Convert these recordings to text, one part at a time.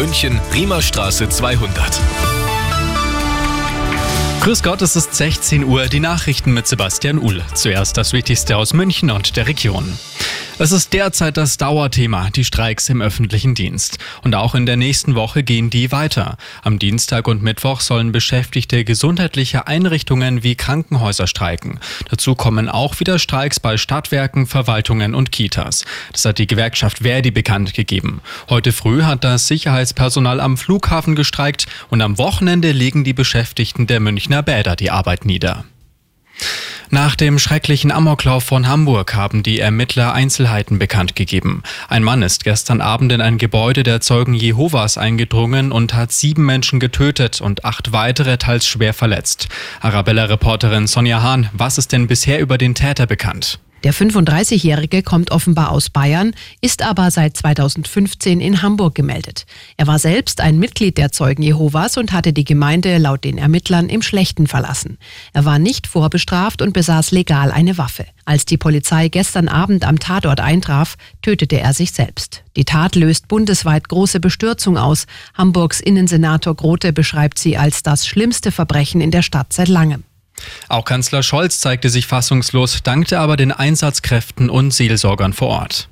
München, Riemerstraße 200. Grüß Gott, es ist 16 Uhr, die Nachrichten mit Sebastian Uhl. Zuerst das Wichtigste aus München und der Region. Es ist derzeit das Dauerthema, die Streiks im öffentlichen Dienst. Und auch in der nächsten Woche gehen die weiter. Am Dienstag und Mittwoch sollen Beschäftigte gesundheitlicher Einrichtungen wie Krankenhäuser streiken. Dazu kommen auch wieder Streiks bei Stadtwerken, Verwaltungen und Kitas. Das hat die Gewerkschaft Verdi bekannt gegeben. Heute früh hat das Sicherheitspersonal am Flughafen gestreikt und am Wochenende legen die Beschäftigten der Münchner Bäder die Arbeit nieder. Nach dem schrecklichen Amoklauf von Hamburg haben die Ermittler Einzelheiten bekannt gegeben. Ein Mann ist gestern Abend in ein Gebäude der Zeugen Jehovas eingedrungen und hat sieben Menschen getötet und acht weitere teils schwer verletzt. Arabella-Reporterin Sonja Hahn, was ist denn bisher über den Täter bekannt? Der 35-Jährige kommt offenbar aus Bayern, ist aber seit 2015 in Hamburg gemeldet. Er war selbst ein Mitglied der Zeugen Jehovas und hatte die Gemeinde laut den Ermittlern im Schlechten verlassen. Er war nicht vorbestraft und besaß legal eine Waffe. Als die Polizei gestern Abend am Tatort eintraf, tötete er sich selbst. Die Tat löst bundesweit große Bestürzung aus. Hamburgs Innensenator Grote beschreibt sie als das schlimmste Verbrechen in der Stadt seit langem. Auch Kanzler Scholz zeigte sich fassungslos, dankte aber den Einsatzkräften und Seelsorgern vor Ort.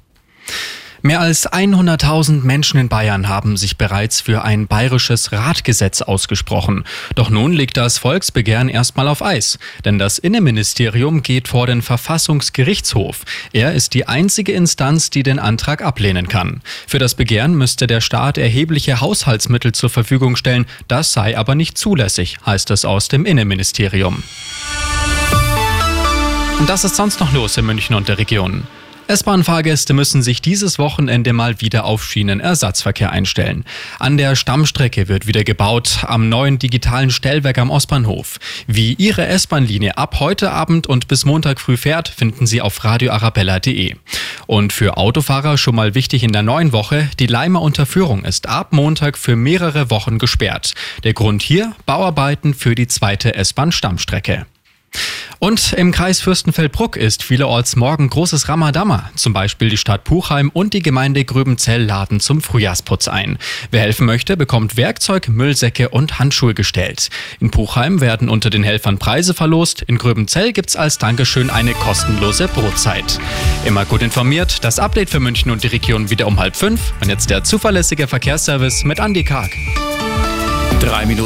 Mehr als 100.000 Menschen in Bayern haben sich bereits für ein bayerisches Radgesetz ausgesprochen. Doch nun liegt das Volksbegehren erstmal auf Eis. Denn das Innenministerium geht vor den Verfassungsgerichtshof. Er ist die einzige Instanz, die den Antrag ablehnen kann. Für das Begehren müsste der Staat erhebliche Haushaltsmittel zur Verfügung stellen. Das sei aber nicht zulässig, heißt es aus dem Innenministerium. Und das ist sonst noch los in München und der Region. S-Bahn-Fahrgäste müssen sich dieses Wochenende mal wieder auf Schienenersatzverkehr einstellen. An der Stammstrecke wird wieder gebaut, am neuen digitalen Stellwerk am Ostbahnhof. Wie Ihre S-Bahn-Linie ab heute Abend und bis Montag früh fährt, finden Sie auf radioarabella.de. Und für Autofahrer schon mal wichtig in der neuen Woche, die Leimer Unterführung ist ab Montag für mehrere Wochen gesperrt. Der Grund hier, Bauarbeiten für die zweite S-Bahn-Stammstrecke. Und im Kreis Fürstenfeldbruck ist vielerorts morgen großes Ramadama. Zum Beispiel die Stadt Puchheim und die Gemeinde Gröbenzell laden zum Frühjahrsputz ein. Wer helfen möchte, bekommt Werkzeug, Müllsäcke und Handschuhe gestellt. In Puchheim werden unter den Helfern Preise verlost. In Gröbenzell gibt's als Dankeschön eine kostenlose Brotzeit. Immer gut informiert, das Update für München und die Region wieder um halb fünf. Und jetzt der zuverlässige Verkehrsservice mit Andy Karg. Drei Minuten